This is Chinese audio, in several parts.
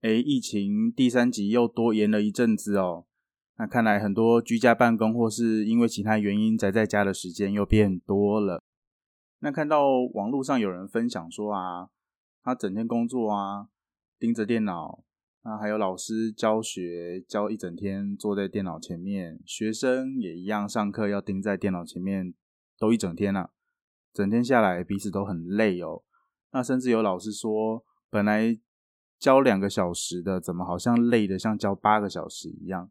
哎，疫情第三集又多延了一阵子哦。那看来很多居家办公或是因为其他原因宅在家的时间又变多了。那看到网络上有人分享说啊，他整天工作啊，盯着电脑，那还有老师教学教一整天坐在电脑前面，学生也一样上课要盯在电脑前面，都一整天了，整天下来彼此都很累哦。那甚至有老师说，本来。教两个小时的，怎么好像累的像教八个小时一样？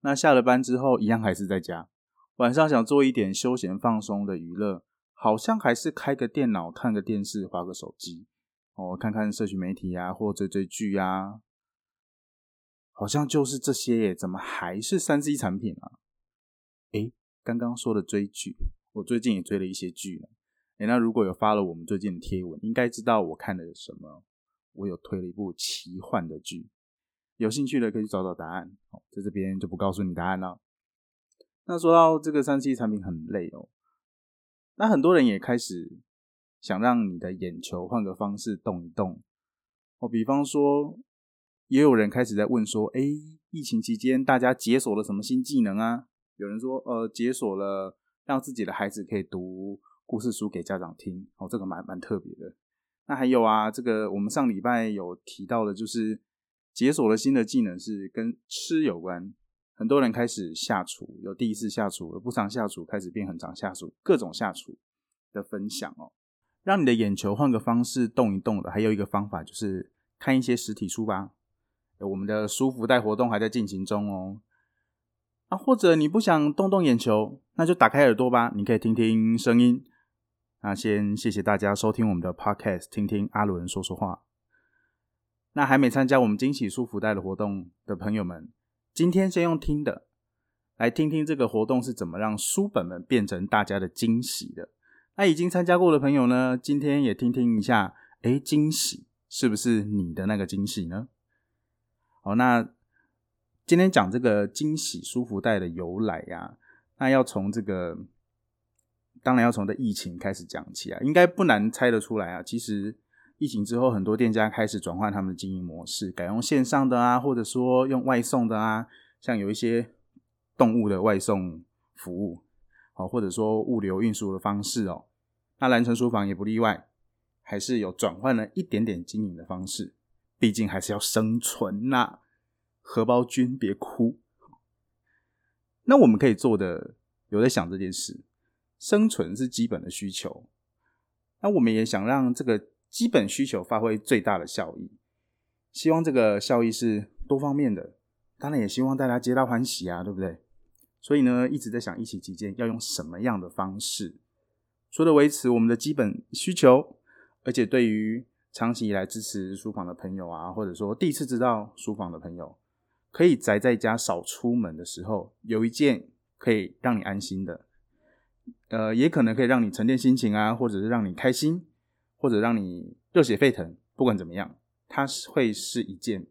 那下了班之后，一样还是在家。晚上想做一点休闲放松的娱乐，好像还是开个电脑、看个电视、划个手机，哦，看看社群媒体啊，或追追剧啊，好像就是这些耶。怎么还是三 C 产品啊？诶，刚刚说的追剧，我最近也追了一些剧呢。诶，那如果有发了我们最近的贴文，应该知道我看的什么。我有推了一部奇幻的剧，有兴趣的可以找找答案。好，在这边就不告诉你答案了。那说到这个三 C 产品很累哦，那很多人也开始想让你的眼球换个方式动一动。哦，比方说，也有人开始在问说，哎，疫情期间大家解锁了什么新技能啊？有人说，呃，解锁了让自己的孩子可以读故事书给家长听。哦，这个蛮蛮特别的。那还有啊，这个我们上礼拜有提到的，就是解锁了新的技能，是跟吃有关。很多人开始下厨，有第一次下厨，有不常下厨开始变很常下厨，各种下厨的分享哦，让你的眼球换个方式动一动的。还有一个方法就是看一些实体书吧。我们的书福袋活动还在进行中哦。啊，或者你不想动动眼球，那就打开耳朵吧，你可以听听声音。那先谢谢大家收听我们的 podcast，听听阿伦说说话。那还没参加我们惊喜书福袋的活动的朋友们，今天先用听的，来听听这个活动是怎么让书本们变成大家的惊喜的。那已经参加过的朋友呢，今天也听听一下，哎，惊喜是不是你的那个惊喜呢？好，那今天讲这个惊喜书福袋的由来呀，那要从这个。当然要从的疫情开始讲起啊，应该不难猜得出来啊。其实疫情之后，很多店家开始转换他们的经营模式，改用线上的啊，或者说用外送的啊，像有一些动物的外送服务，好，或者说物流运输的方式哦。那蓝城书房也不例外，还是有转换了一点点经营的方式，毕竟还是要生存呐。荷包君别哭。那我们可以做的，有在想这件事。生存是基本的需求，那我们也想让这个基本需求发挥最大的效益，希望这个效益是多方面的，当然也希望大家皆大欢喜啊，对不对？所以呢，一直在想疫情期间要用什么样的方式，除了维持我们的基本需求，而且对于长期以来支持书房的朋友啊，或者说第一次知道书房的朋友，可以宅在家少出门的时候，有一件可以让你安心的。呃，也可能可以让你沉淀心情啊，或者是让你开心，或者让你热血沸腾。不管怎么样，它是会是一件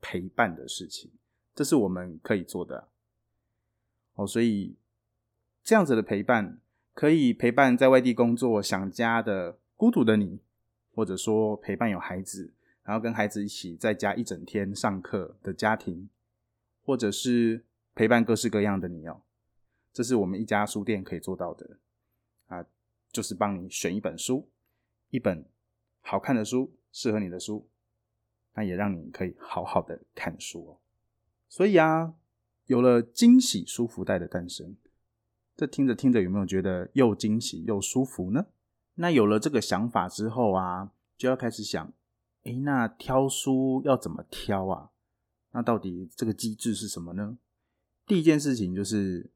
陪伴的事情，这是我们可以做的。哦，所以这样子的陪伴，可以陪伴在外地工作想家的孤独的你，或者说陪伴有孩子，然后跟孩子一起在家一整天上课的家庭，或者是陪伴各式各样的你哦。这是我们一家书店可以做到的啊，就是帮你选一本书，一本好看的书，适合你的书，那也让你可以好好的看书哦。所以啊，有了惊喜书福袋的诞生，这听着听着有没有觉得又惊喜又舒服呢？那有了这个想法之后啊，就要开始想，哎，那挑书要怎么挑啊？那到底这个机制是什么呢？第一件事情就是。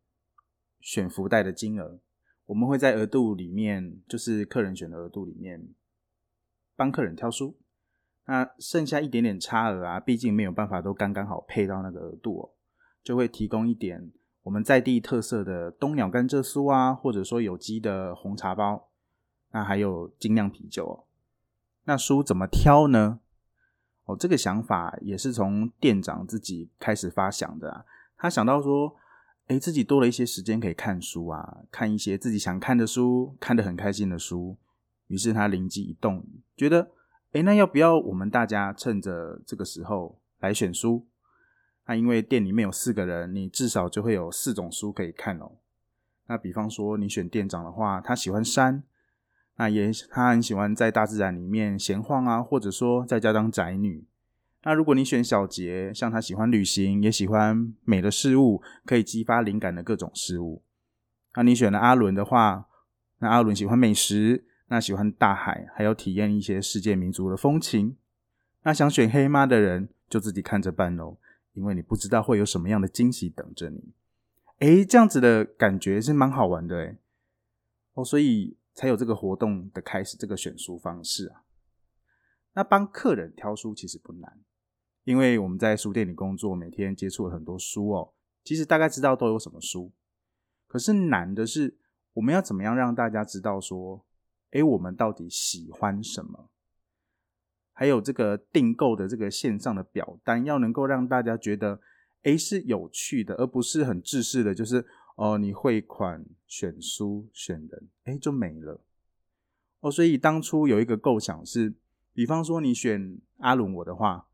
选福袋的金额，我们会在额度里面，就是客人选的额度里面，帮客人挑书。那剩下一点点差额啊，毕竟没有办法都刚刚好配到那个额度哦，就会提供一点我们在地特色的冬鸟甘蔗酥啊，或者说有机的红茶包，那还有精酿啤酒哦。那书怎么挑呢？哦，这个想法也是从店长自己开始发想的啊。他想到说，哎，自己多了一些时间可以看书啊，看一些自己想看的书，看得很开心的书。于是他灵机一动，觉得，哎，那要不要我们大家趁着这个时候来选书？那因为店里面有四个人，你至少就会有四种书可以看哦。那比方说你选店长的话，他喜欢山。那也，他很喜欢在大自然里面闲晃啊，或者说在家当宅女。那如果你选小杰，像他喜欢旅行，也喜欢美的事物，可以激发灵感的各种事物。那你选了阿伦的话，那阿伦喜欢美食，那喜欢大海，还有体验一些世界民族的风情。那想选黑妈的人，就自己看着办喽，因为你不知道会有什么样的惊喜等着你。诶，这样子的感觉是蛮好玩的诶。哦，所以。才有这个活动的开始，这个选书方式啊。那帮客人挑书其实不难，因为我们在书店里工作，每天接触了很多书哦，其实大概知道都有什么书。可是难的是，我们要怎么样让大家知道说，哎，我们到底喜欢什么？还有这个订购的这个线上的表单，要能够让大家觉得，哎，是有趣的，而不是很制式的，就是。哦，你汇款、选书、选人，哎，就没了。哦，所以当初有一个构想是，比方说你选阿伦我的话，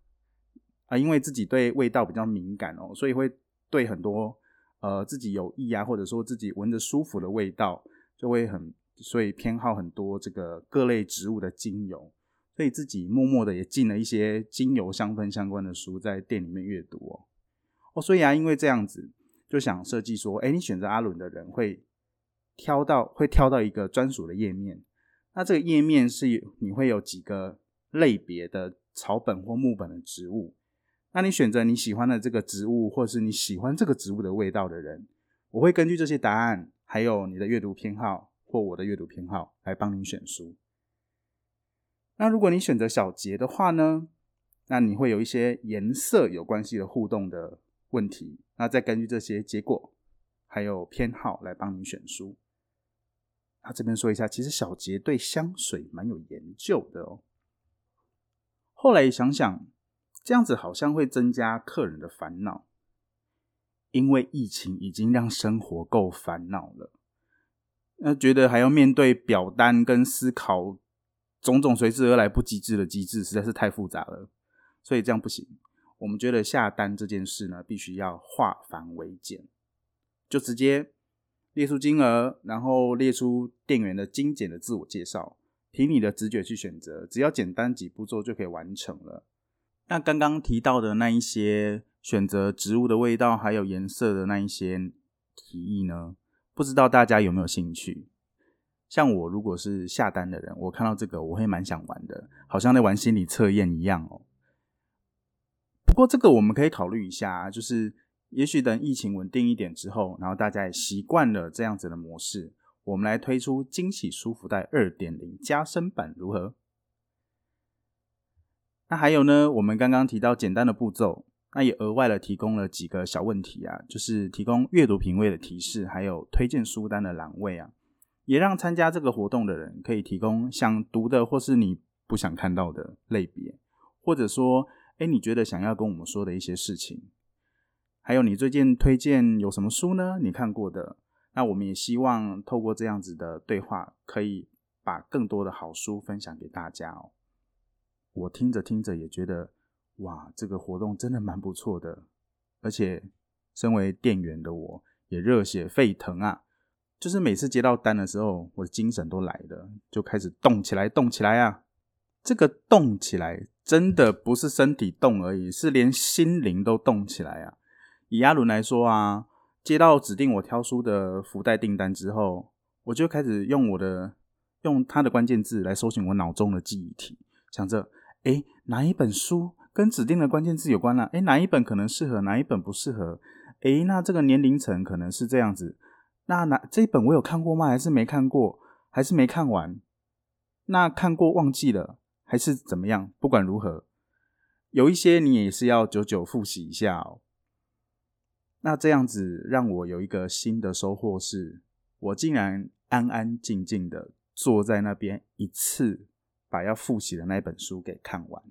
啊，因为自己对味道比较敏感哦，所以会对很多呃自己有意啊，或者说自己闻着舒服的味道，就会很，所以偏好很多这个各类植物的精油，所以自己默默的也进了一些精油香氛相关的书在店里面阅读哦。哦，所以啊，因为这样子。就想设计说，哎，你选择阿伦的人会挑到会挑到一个专属的页面，那这个页面是你会有几个类别的草本或木本的植物，那你选择你喜欢的这个植物，或是你喜欢这个植物的味道的人，我会根据这些答案，还有你的阅读偏好或我的阅读偏好来帮你选书。那如果你选择小杰的话呢，那你会有一些颜色有关系的互动的问题。那再根据这些结果，还有偏好来帮你选书。那这边说一下，其实小杰对香水蛮有研究的哦。后来想想，这样子好像会增加客人的烦恼，因为疫情已经让生活够烦恼了。那觉得还要面对表单跟思考种种随之而来不机智的机制，实在是太复杂了，所以这样不行。我们觉得下单这件事呢，必须要化繁为简，就直接列出金额，然后列出店员的精简的自我介绍，凭你的直觉去选择，只要简单几步骤就可以完成了。那刚刚提到的那一些选择植物的味道还有颜色的那一些提议呢，不知道大家有没有兴趣？像我如果是下单的人，我看到这个我会蛮想玩的，好像在玩心理测验一样哦。不过这个我们可以考虑一下，就是也许等疫情稳定一点之后，然后大家也习惯了这样子的模式，我们来推出惊喜舒服袋二点零加深版如何？那还有呢，我们刚刚提到简单的步骤，那也额外的提供了几个小问题啊，就是提供阅读品味的提示，还有推荐书单的栏位啊，也让参加这个活动的人可以提供想读的或是你不想看到的类别，或者说。哎，你觉得想要跟我们说的一些事情，还有你最近推荐有什么书呢？你看过的，那我们也希望透过这样子的对话，可以把更多的好书分享给大家哦。我听着听着也觉得，哇，这个活动真的蛮不错的，而且身为店员的我也热血沸腾啊！就是每次接到单的时候，我的精神都来了，就开始动起来，动起来啊！这个动起来。真的不是身体动而已，是连心灵都动起来啊！以阿伦来说啊，接到指定我挑书的福袋订单之后，我就开始用我的用他的关键字来搜寻我脑中的记忆体，想着，哎，哪一本书跟指定的关键字有关呢？哎，哪一本可能适合，哪一本不适合？哎，那这个年龄层可能是这样子，那哪这一本我有看过吗？还是没看过？还是没看完？那看过忘记了？还是怎么样？不管如何，有一些你也是要久久复习一下哦。那这样子让我有一个新的收获是，我竟然安安静静的坐在那边，一次把要复习的那本书给看完。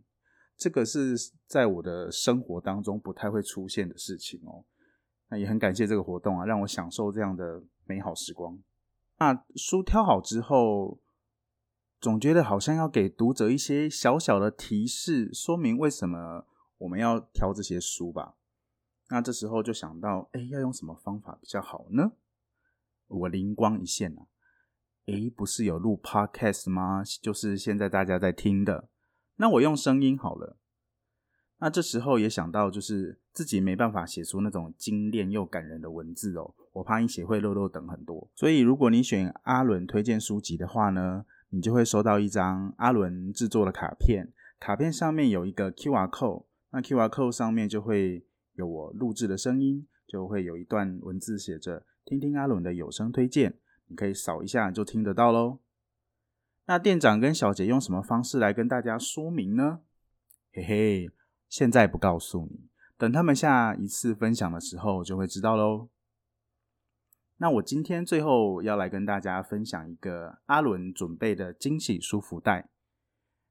这个是在我的生活当中不太会出现的事情哦。那也很感谢这个活动啊，让我享受这样的美好时光。那书挑好之后，总觉得好像要给读者一些小小的提示，说明为什么我们要挑这些书吧。那这时候就想到，哎，要用什么方法比较好呢？我灵光一现啊，哎，不是有录 podcast 吗？就是现在大家在听的。那我用声音好了。那这时候也想到，就是自己没办法写出那种精炼又感人的文字哦，我怕你写会漏漏等很多。所以如果你选阿伦推荐书籍的话呢，你就会收到一张阿伦制作的卡片，卡片上面有一个 QR code，那 QR code 上面就会有我录制的声音，就会有一段文字写着“听听阿伦的有声推荐”，你可以扫一下就听得到喽。那店长跟小姐用什么方式来跟大家说明呢？嘿嘿，现在不告诉你，等他们下一次分享的时候就会知道喽。那我今天最后要来跟大家分享一个阿伦准备的惊喜书福袋。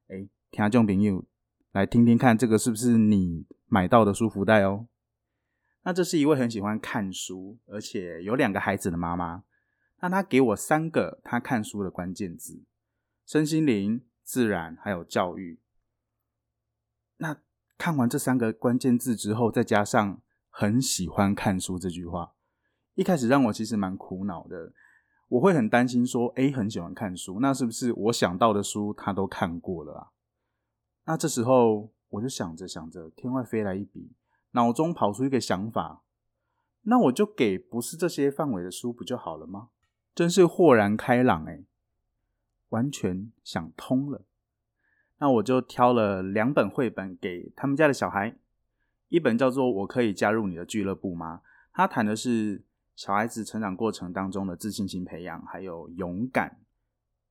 哎，听众朋友，来听听看，这个是不是你买到的书福袋哦？那这是一位很喜欢看书，而且有两个孩子的妈妈。那他给我三个他看书的关键字。身心灵、自然还有教育。那看完这三个关键字之后，再加上很喜欢看书这句话，一开始让我其实蛮苦恼的。我会很担心说，哎，很喜欢看书，那是不是我想到的书他都看过了啊？那这时候我就想着想着，天外飞来一笔，脑中跑出一个想法，那我就给不是这些范围的书不就好了吗？真是豁然开朗哎！完全想通了，那我就挑了两本绘本给他们家的小孩，一本叫做《我可以加入你的俱乐部吗》，它谈的是小孩子成长过程当中的自信心培养，还有勇敢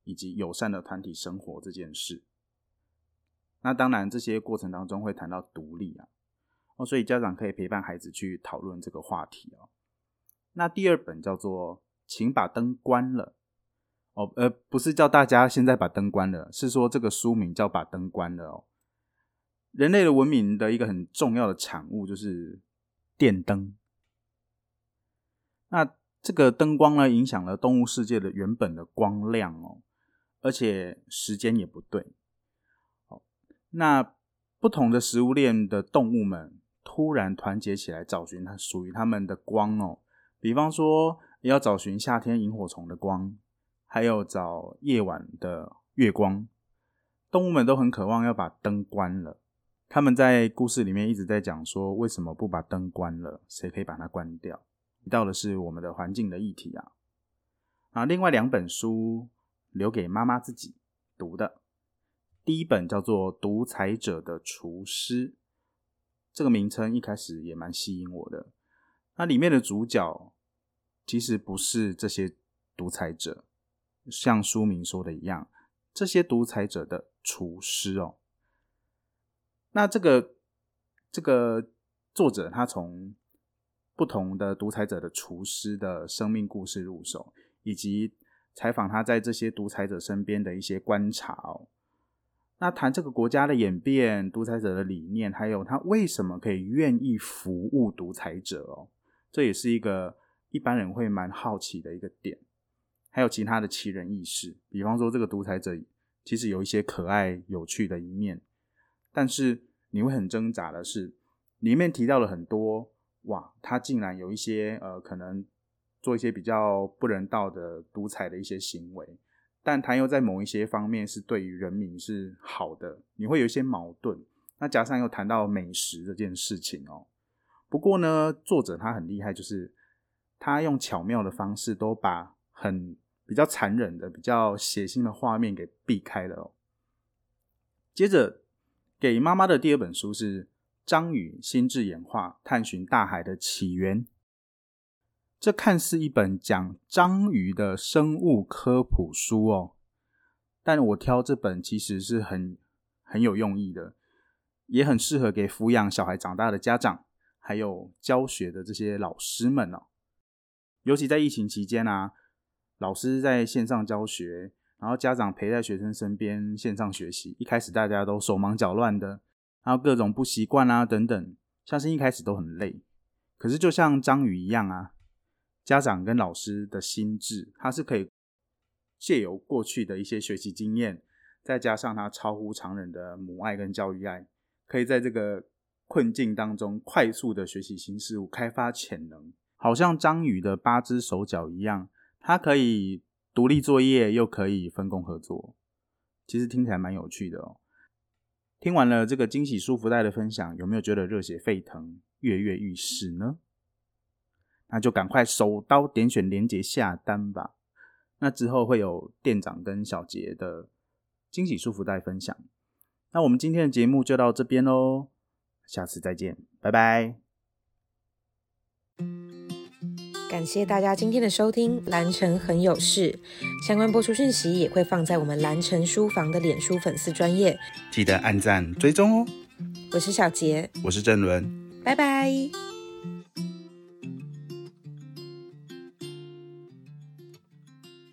以及友善的团体生活这件事。那当然，这些过程当中会谈到独立啊，哦，所以家长可以陪伴孩子去讨论这个话题哦。那第二本叫做《请把灯关了》。哦，呃，不是叫大家现在把灯关了，是说这个书名叫把灯关了哦。人类的文明的一个很重要的产物就是电灯。那这个灯光呢，影响了动物世界的原本的光亮哦，而且时间也不对。好，那不同的食物链的动物们突然团结起来，找寻它属于它们的光哦。比方说，要找寻夏天萤火虫的光。还有找夜晚的月光，动物们都很渴望要把灯关了。他们在故事里面一直在讲说，为什么不把灯关了？谁可以把它关掉？提到的是我们的环境的议题啊。啊，另外两本书留给妈妈自己读的，第一本叫做《独裁者的厨师》，这个名称一开始也蛮吸引我的。那里面的主角其实不是这些独裁者。像书名说的一样，这些独裁者的厨师哦，那这个这个作者他从不同的独裁者的厨师的生命故事入手，以及采访他在这些独裁者身边的一些观察哦，那谈这个国家的演变、独裁者的理念，还有他为什么可以愿意服务独裁者哦，这也是一个一般人会蛮好奇的一个点。还有其他的奇人异事，比方说这个独裁者其实有一些可爱有趣的一面，但是你会很挣扎的是，里面提到了很多哇，他竟然有一些呃可能做一些比较不人道的独裁的一些行为，但他又在某一些方面是对于人民是好的，你会有一些矛盾。那加上又谈到美食这件事情哦，不过呢，作者他很厉害，就是他用巧妙的方式都把很比较残忍的、比较血腥的画面给避开了哦。接着给妈妈的第二本书是《章鱼心智演化：探寻大海的起源》。这看似一本讲章鱼的生物科普书哦，但我挑这本其实是很很有用意的，也很适合给抚养小孩长大的家长，还有教学的这些老师们哦。尤其在疫情期间啊，老师在线上教学，然后家长陪在学生身边线上学习，一开始大家都手忙脚乱的，然后各种不习惯啊等等，相信一开始都很累。可是就像章鱼一样啊，家长跟老师的心智，他是可以。借由过去的一些学习经验，再加上他超乎常人的母爱跟教育爱，可以在这个困境当中快速的学习新事物，开发潜能，好像章鱼的八只手脚一样，它可以独立作业，又可以分工合作。其实听起来蛮有趣的哦。听完了这个惊喜舒服袋的分享，有没有觉得热血沸腾、跃跃欲试呢？那就赶快手刀点选链接下单吧。那之后会有店长跟小杰的惊喜束福袋分享。那我们今天的节目就到这边喽，下次再见，拜拜。感谢大家今天的收听，蓝城很有事，相关播出讯息也会放在我们蓝城书房的脸书粉丝专业，记得按赞追踪哦。我是小杰，我是郑伦，拜拜。